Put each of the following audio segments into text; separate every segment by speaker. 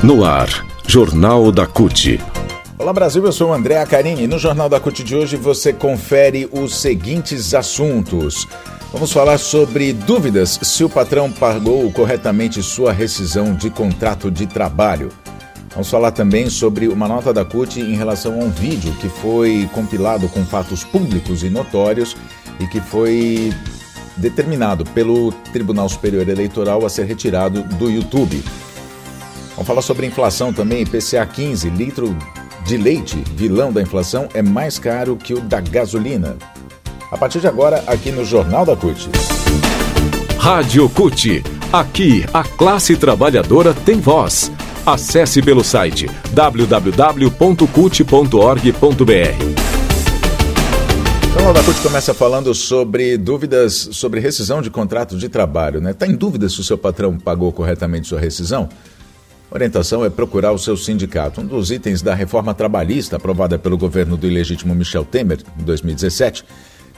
Speaker 1: No ar, Jornal da CUT.
Speaker 2: Olá Brasil, eu sou o André Acarini. No Jornal da CUT de hoje você confere os seguintes assuntos. Vamos falar sobre dúvidas se o patrão pagou corretamente sua rescisão de contrato de trabalho. Vamos falar também sobre uma nota da CUT em relação a um vídeo que foi compilado com fatos públicos e notórios e que foi determinado pelo Tribunal Superior Eleitoral a ser retirado do YouTube. Vamos falar sobre inflação também. IPCA 15, litro de leite, vilão da inflação, é mais caro que o da gasolina. A partir de agora, aqui no Jornal da CUT.
Speaker 1: Rádio CUT. Aqui, a classe trabalhadora tem voz. Acesse pelo site www.cut.org.br.
Speaker 2: O Jornal da CUT começa falando sobre dúvidas sobre rescisão de contrato de trabalho. Está né? Tá em dúvida se o seu patrão pagou corretamente sua rescisão? Orientação é procurar o seu sindicato. Um dos itens da reforma trabalhista aprovada pelo governo do ilegítimo Michel Temer em 2017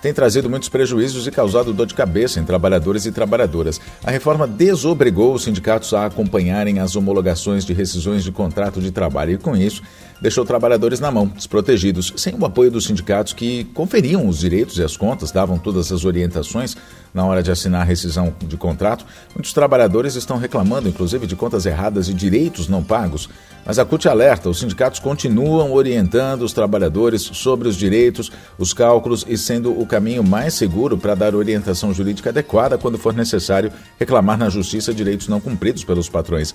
Speaker 2: tem trazido muitos prejuízos e causado dor de cabeça em trabalhadores e trabalhadoras. A reforma desobrigou os sindicatos a acompanharem as homologações de rescisões de contrato de trabalho e, com isso, deixou trabalhadores na mão, desprotegidos, sem o apoio dos sindicatos que conferiam os direitos e as contas, davam todas as orientações na hora de assinar a rescisão de contrato. Muitos trabalhadores estão reclamando, inclusive, de contas erradas e direitos não pagos. Mas a CUT alerta: os sindicatos continuam orientando os trabalhadores sobre os direitos, os cálculos e sendo o caminho mais seguro para dar orientação jurídica adequada quando for necessário reclamar na justiça direitos não cumpridos pelos patrões.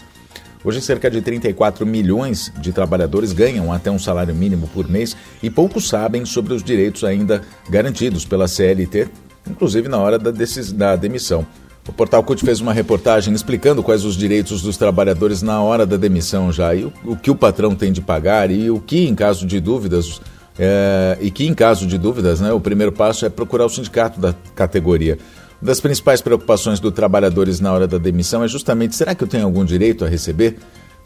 Speaker 2: Hoje, cerca de 34 milhões de trabalhadores ganham até um salário mínimo por mês e poucos sabem sobre os direitos ainda garantidos pela CLT, inclusive na hora da, da demissão. O Portal CUT fez uma reportagem explicando quais os direitos dos trabalhadores na hora da demissão já, e o, o que o patrão tem de pagar e o que, em caso de dúvidas, é, e que, em caso de dúvidas, né, o primeiro passo é procurar o sindicato da categoria. Uma das principais preocupações dos trabalhadores na hora da demissão é justamente: será que eu tenho algum direito a receber?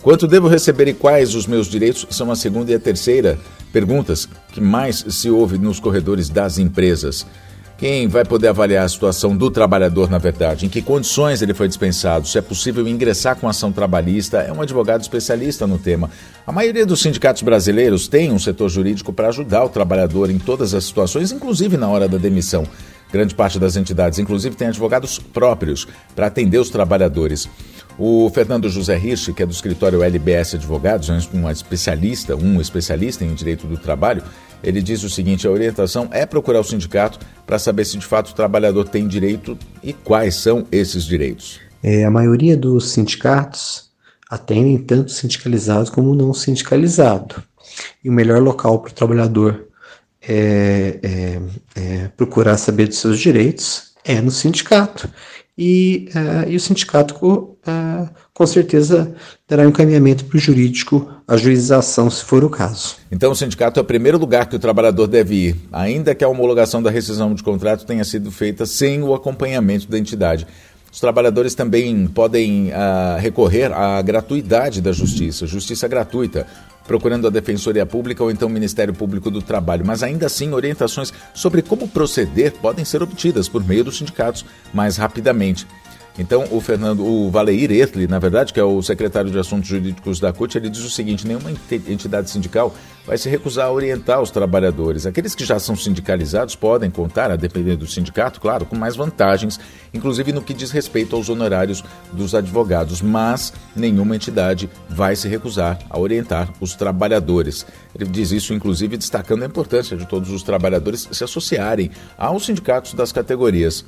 Speaker 2: Quanto devo receber e quais os meus direitos são a segunda e a terceira perguntas que mais se ouve nos corredores das empresas. Quem vai poder avaliar a situação do trabalhador, na verdade? Em que condições ele foi dispensado? Se é possível ingressar com ação trabalhista? É um advogado especialista no tema. A maioria dos sindicatos brasileiros tem um setor jurídico para ajudar o trabalhador em todas as situações, inclusive na hora da demissão. Grande parte das entidades, inclusive, tem advogados próprios para atender os trabalhadores. O Fernando José Hirsch, que é do escritório LBS Advogados, um especialista, um especialista em direito do trabalho, ele diz o seguinte: a orientação é procurar o sindicato para saber se de fato o trabalhador tem direito e quais são esses direitos.
Speaker 3: É, a maioria dos sindicatos atendem tanto sindicalizado como não sindicalizado. E o melhor local para o trabalhador é, é, é, procurar saber dos seus direitos é no sindicato e, uh, e o sindicato uh, com certeza dará encaminhamento para o jurídico, a juização, se for o caso.
Speaker 2: Então, o sindicato é o primeiro lugar que o trabalhador deve ir, ainda que a homologação da rescisão de contrato tenha sido feita sem o acompanhamento da entidade. Os trabalhadores também podem uh, recorrer à gratuidade da justiça, justiça gratuita, procurando a Defensoria Pública ou então o Ministério Público do Trabalho. Mas ainda assim, orientações sobre como proceder podem ser obtidas por meio dos sindicatos mais rapidamente. Então, o Fernando, o Valeir Ertli, na verdade, que é o secretário de Assuntos Jurídicos da CUT, ele diz o seguinte: nenhuma entidade sindical vai se recusar a orientar os trabalhadores. Aqueles que já são sindicalizados podem contar, a depender do sindicato, claro, com mais vantagens, inclusive no que diz respeito aos honorários dos advogados, mas nenhuma entidade vai se recusar a orientar os trabalhadores. Ele diz isso, inclusive, destacando a importância de todos os trabalhadores se associarem aos sindicatos das categorias.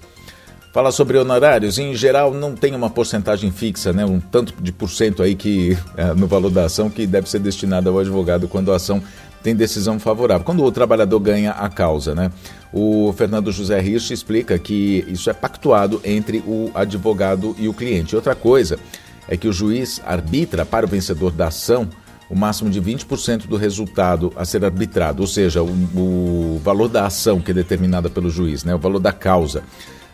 Speaker 2: Fala sobre honorários, em geral não tem uma porcentagem fixa, né? um tanto de por cento aí que é, no valor da ação que deve ser destinado ao advogado quando a ação tem decisão favorável, quando o trabalhador ganha a causa. Né? O Fernando José Hirsch explica que isso é pactuado entre o advogado e o cliente. Outra coisa é que o juiz arbitra para o vencedor da ação o máximo de 20% do resultado a ser arbitrado, ou seja, o, o valor da ação que é determinada pelo juiz, né? o valor da causa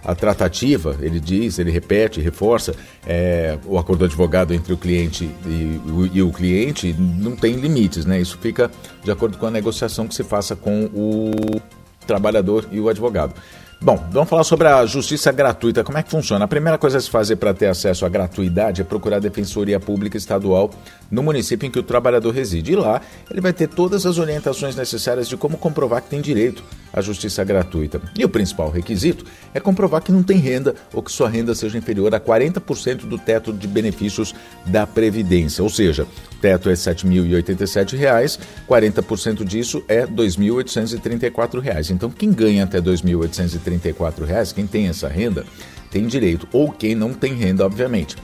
Speaker 2: a tratativa, ele diz, ele repete, reforça, é, o acordo advogado entre o cliente e, e, o cliente não tem limites, né? Isso fica de acordo com a negociação que se faça com o trabalhador e o advogado. Bom, vamos falar sobre a justiça gratuita. Como é que funciona? A primeira coisa a se fazer para ter acesso à gratuidade é procurar a Defensoria Pública Estadual no município em que o trabalhador reside. E lá ele vai ter todas as orientações necessárias de como comprovar que tem direito à justiça gratuita. E o principal requisito é comprovar que não tem renda ou que sua renda seja inferior a 40% do teto de benefícios da Previdência. Ou seja, teto é R$ 7.087, 40% disso é R$ 2.834. Então, quem ganha até R$ 2.834, quem tem essa renda, tem direito, ou quem não tem renda, obviamente.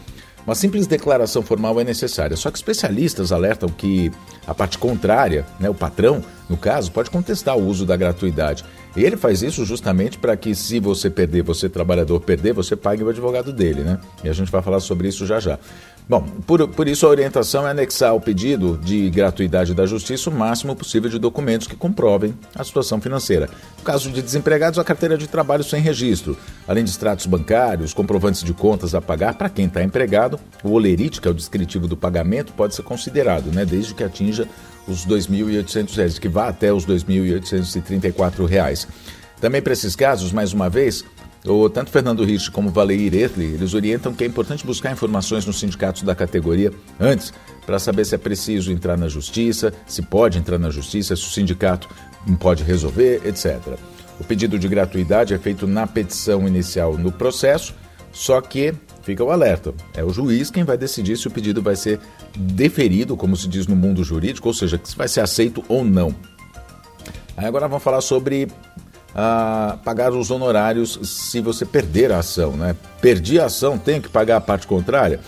Speaker 2: Uma simples declaração formal é necessária, só que especialistas alertam que a parte contrária, né, o patrão, no caso, pode contestar o uso da gratuidade. E ele faz isso justamente para que, se você perder, você trabalhador perder, você pague o advogado dele, né? E a gente vai falar sobre isso já já. Bom, por, por isso a orientação é anexar ao pedido de gratuidade da Justiça o máximo possível de documentos que comprovem a situação financeira. No caso de desempregados, a carteira de trabalho sem registro, além de extratos bancários, comprovantes de contas a pagar para quem está empregado, o olerite, que é o descritivo do pagamento, pode ser considerado, né, desde que atinja os R$ 2.800, que vá até os R$ 2.834. Também para esses casos, mais uma vez, o, tanto Fernando Rich como Valeir Etli, eles orientam que é importante buscar informações nos sindicatos da categoria antes, para saber se é preciso entrar na justiça, se pode entrar na justiça, se o sindicato não pode resolver, etc. O pedido de gratuidade é feito na petição inicial no processo, só que fica o alerta: é o juiz quem vai decidir se o pedido vai ser deferido, como se diz no mundo jurídico, ou seja, se vai ser aceito ou não. Aí agora vamos falar sobre a pagar os honorários se você perder a ação. Né? Perdi a ação, tem que pagar a parte contrária.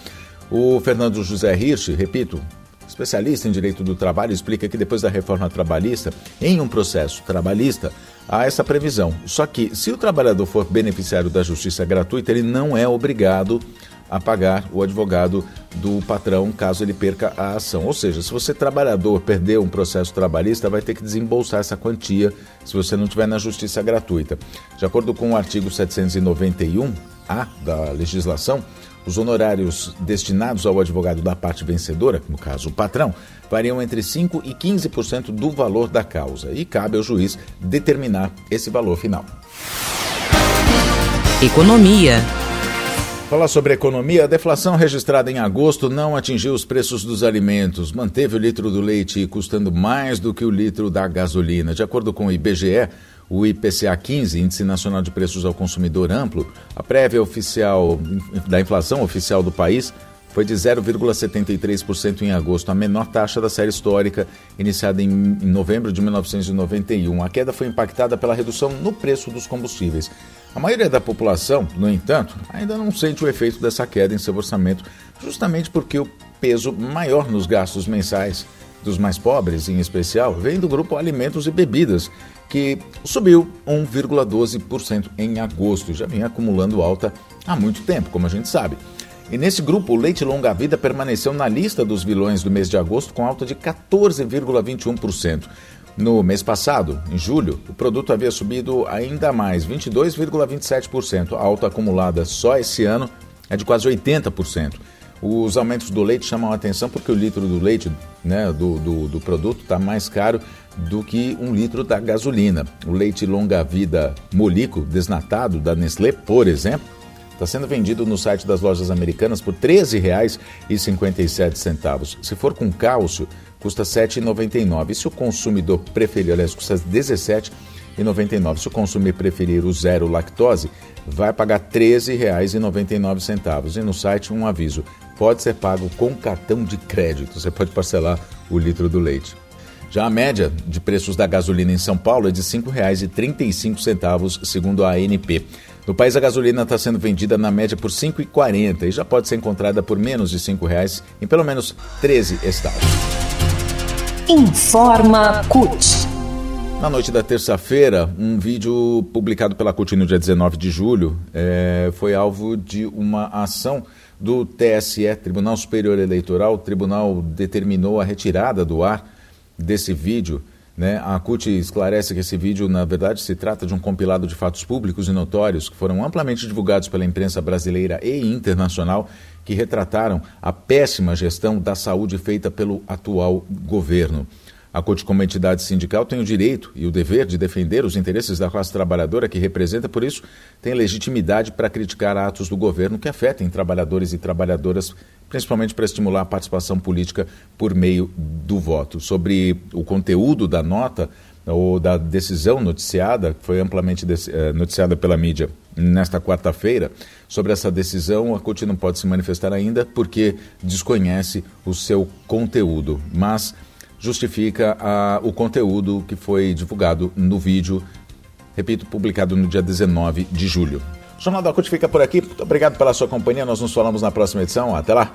Speaker 2: O Fernando José Hirsch, repito, especialista em direito do trabalho, explica que depois da reforma trabalhista, em um processo trabalhista, há essa previsão. Só que, se o trabalhador for beneficiário da justiça gratuita, ele não é obrigado a pagar o advogado do patrão caso ele perca a ação. Ou seja, se você trabalhador perder um processo trabalhista, vai ter que desembolsar essa quantia se você não tiver na justiça gratuita. De acordo com o artigo 791A da legislação, os honorários destinados ao advogado da parte vencedora, no caso o patrão, variam entre 5% e 15% do valor da causa e cabe ao juiz determinar esse valor final.
Speaker 1: Economia.
Speaker 2: Falar sobre economia, a deflação registrada em agosto não atingiu os preços dos alimentos, manteve o litro do leite custando mais do que o litro da gasolina. De acordo com o IBGE, o IPCA 15, Índice Nacional de Preços ao Consumidor Amplo, a prévia oficial da inflação oficial do país foi de 0,73% em agosto, a menor taxa da série histórica, iniciada em, em novembro de 1991. A queda foi impactada pela redução no preço dos combustíveis. A maioria da população, no entanto, ainda não sente o efeito dessa queda em seu orçamento, justamente porque o peso maior nos gastos mensais dos mais pobres, em especial, vem do grupo Alimentos e Bebidas, que subiu 1,12% em agosto já vinha acumulando alta há muito tempo, como a gente sabe. E nesse grupo, o leite longa-vida permaneceu na lista dos vilões do mês de agosto com alta de 14,21%. No mês passado, em julho, o produto havia subido ainda mais, 22,27%. A alta acumulada só esse ano é de quase 80%. Os aumentos do leite chamam a atenção porque o litro do leite, né, do, do, do produto, está mais caro do que um litro da gasolina. O leite longa-vida Molico desnatado da Nestlé, por exemplo, Está sendo vendido no site das lojas americanas por R$ 13,57. Se for com cálcio, custa R$ 7,99. E se o consumidor preferir, aliás, custa R$ 17,99. Se o consumidor preferir o zero lactose, vai pagar R$ 13,99. E no site um aviso, pode ser pago com cartão de crédito. Você pode parcelar o litro do leite. Já a média de preços da gasolina em São Paulo é de R$ 5,35, segundo a ANP. No país, a gasolina está sendo vendida na média por R$ 5,40 e já pode ser encontrada por menos de R$ reais em pelo menos 13 estados.
Speaker 1: Informa CUT.
Speaker 2: Na noite da terça-feira, um vídeo publicado pela CUT no dia 19 de julho é, foi alvo de uma ação do TSE, Tribunal Superior Eleitoral. O tribunal determinou a retirada do ar desse vídeo né? A CUT esclarece que esse vídeo, na verdade, se trata de um compilado de fatos públicos e notórios que foram amplamente divulgados pela imprensa brasileira e internacional que retrataram a péssima gestão da saúde feita pelo atual governo. A CUT, como entidade sindical, tem o direito e o dever de defender os interesses da classe trabalhadora que representa, por isso, tem legitimidade para criticar atos do governo que afetem trabalhadores e trabalhadoras, principalmente para estimular a participação política por meio do voto. Sobre o conteúdo da nota ou da decisão noticiada, que foi amplamente eh, noticiada pela mídia nesta quarta-feira, sobre essa decisão, a CUT não pode se manifestar ainda porque desconhece o seu conteúdo. Mas justifica a, o conteúdo que foi divulgado no vídeo, repito, publicado no dia 19 de julho. Jornal da CUT fica por aqui. Muito obrigado pela sua companhia. Nós nos falamos na próxima edição. Até lá!